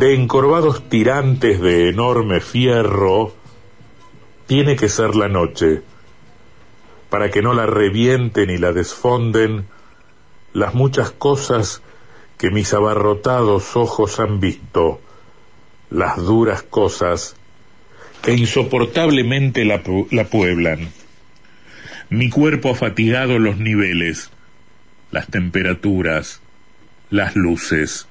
de encorvados tirantes de enorme fierro, tiene que ser la noche, para que no la revienten y la desfonden las muchas cosas que mis abarrotados ojos han visto, las duras cosas que insoportablemente la, la pueblan. Mi cuerpo ha fatigado los niveles, las temperaturas, las luces.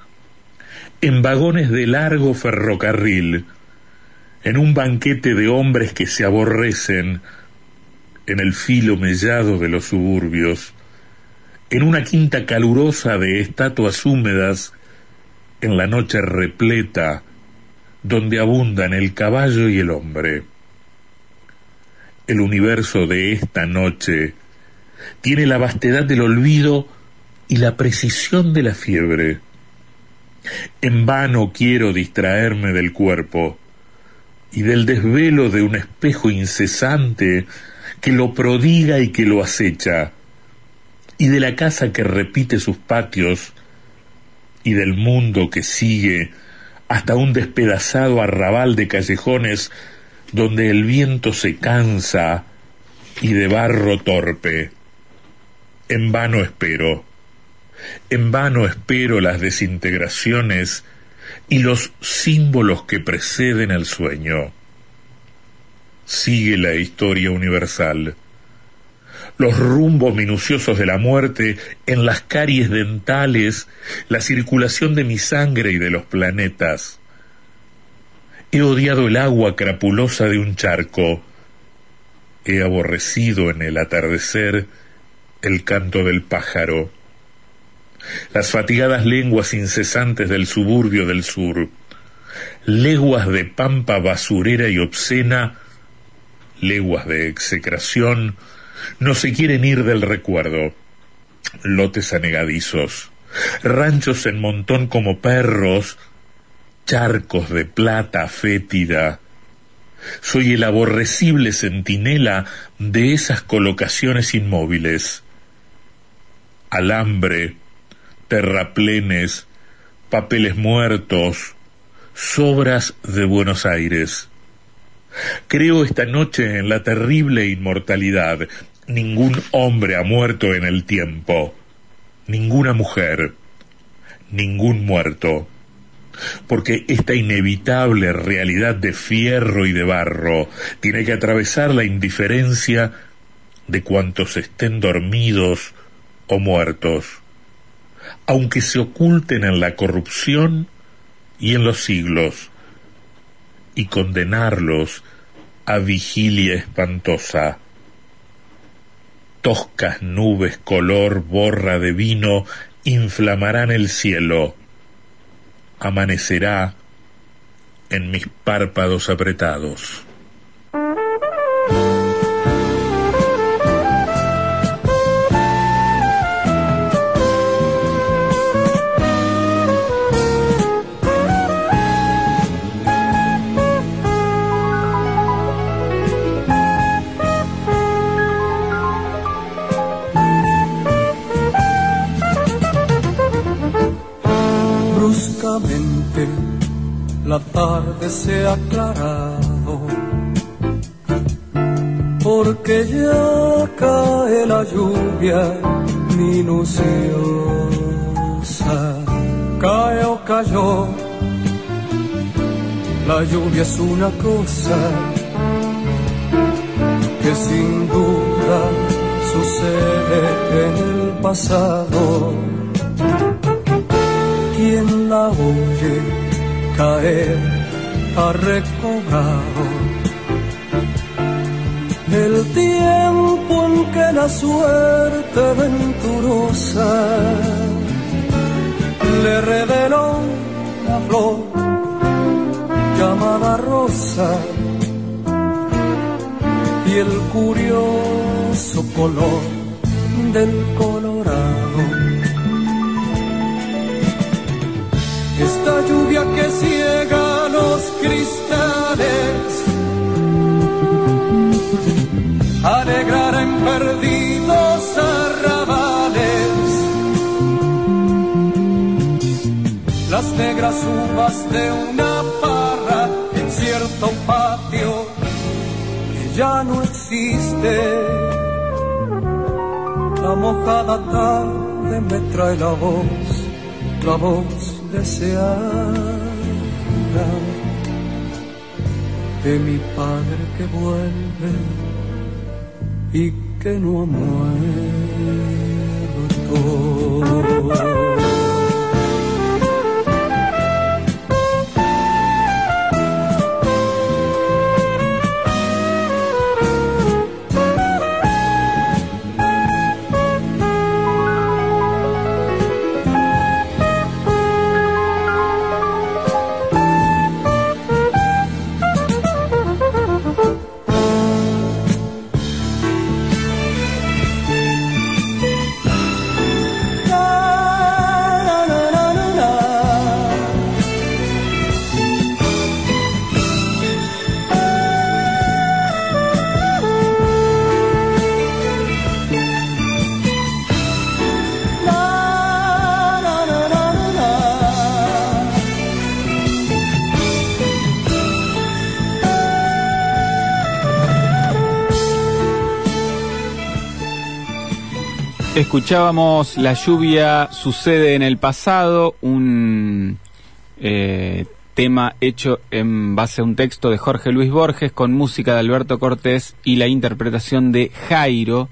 En vagones de largo ferrocarril, en un banquete de hombres que se aborrecen, en el filo mellado de los suburbios, en una quinta calurosa de estatuas húmedas, en la noche repleta, donde abundan el caballo y el hombre. El universo de esta noche tiene la vastedad del olvido y la precisión de la fiebre. En vano quiero distraerme del cuerpo y del desvelo de un espejo incesante que lo prodiga y que lo acecha, y de la casa que repite sus patios, y del mundo que sigue hasta un despedazado arrabal de callejones donde el viento se cansa y de barro torpe. En vano espero en vano espero las desintegraciones y los símbolos que preceden al sueño. Sigue la historia universal. Los rumbos minuciosos de la muerte en las caries dentales, la circulación de mi sangre y de los planetas. He odiado el agua crapulosa de un charco. He aborrecido en el atardecer el canto del pájaro las fatigadas lenguas incesantes del suburbio del sur, leguas de pampa basurera y obscena, leguas de execración, no se quieren ir del recuerdo. Lotes anegadizos, ranchos en montón como perros, charcos de plata fétida. Soy el aborrecible centinela de esas colocaciones inmóviles. Alambre, terraplenes, papeles muertos, sobras de Buenos Aires. Creo esta noche en la terrible inmortalidad. Ningún hombre ha muerto en el tiempo, ninguna mujer, ningún muerto, porque esta inevitable realidad de fierro y de barro tiene que atravesar la indiferencia de cuantos estén dormidos o muertos aunque se oculten en la corrupción y en los siglos, y condenarlos a vigilia espantosa. Toscas nubes color borra de vino inflamarán el cielo. Amanecerá en mis párpados apretados. La tarde se ha aclarado, porque ya cae la lluvia minuciosa, cae o cayó, la lluvia es una cosa que sin duda sucede en el pasado. Quien la oye caer ha recobrado el tiempo en que la suerte venturosa le reveló la flor llamada rosa y el curioso color del colorado. Cristales. Alegrará en perdidos arrabales. Las negras uvas de una parra en cierto patio ya no existe. La mojada tarde me trae la voz, la voz deseada de mi padre que vuelve y que no ha muerto. Escuchábamos La lluvia sucede en el pasado, un eh, tema hecho en base a un texto de Jorge Luis Borges con música de Alberto Cortés y la interpretación de Jairo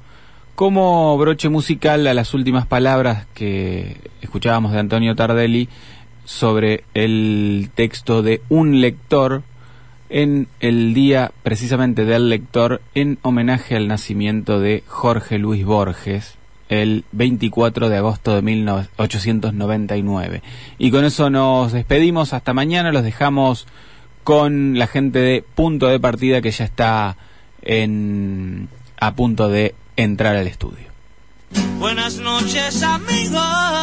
como broche musical a las últimas palabras que escuchábamos de Antonio Tardelli sobre el texto de un lector en el día precisamente del lector en homenaje al nacimiento de Jorge Luis Borges el 24 de agosto de 1899. Y con eso nos despedimos hasta mañana, los dejamos con la gente de Punto de Partida que ya está en, a punto de entrar al estudio. Buenas noches amigos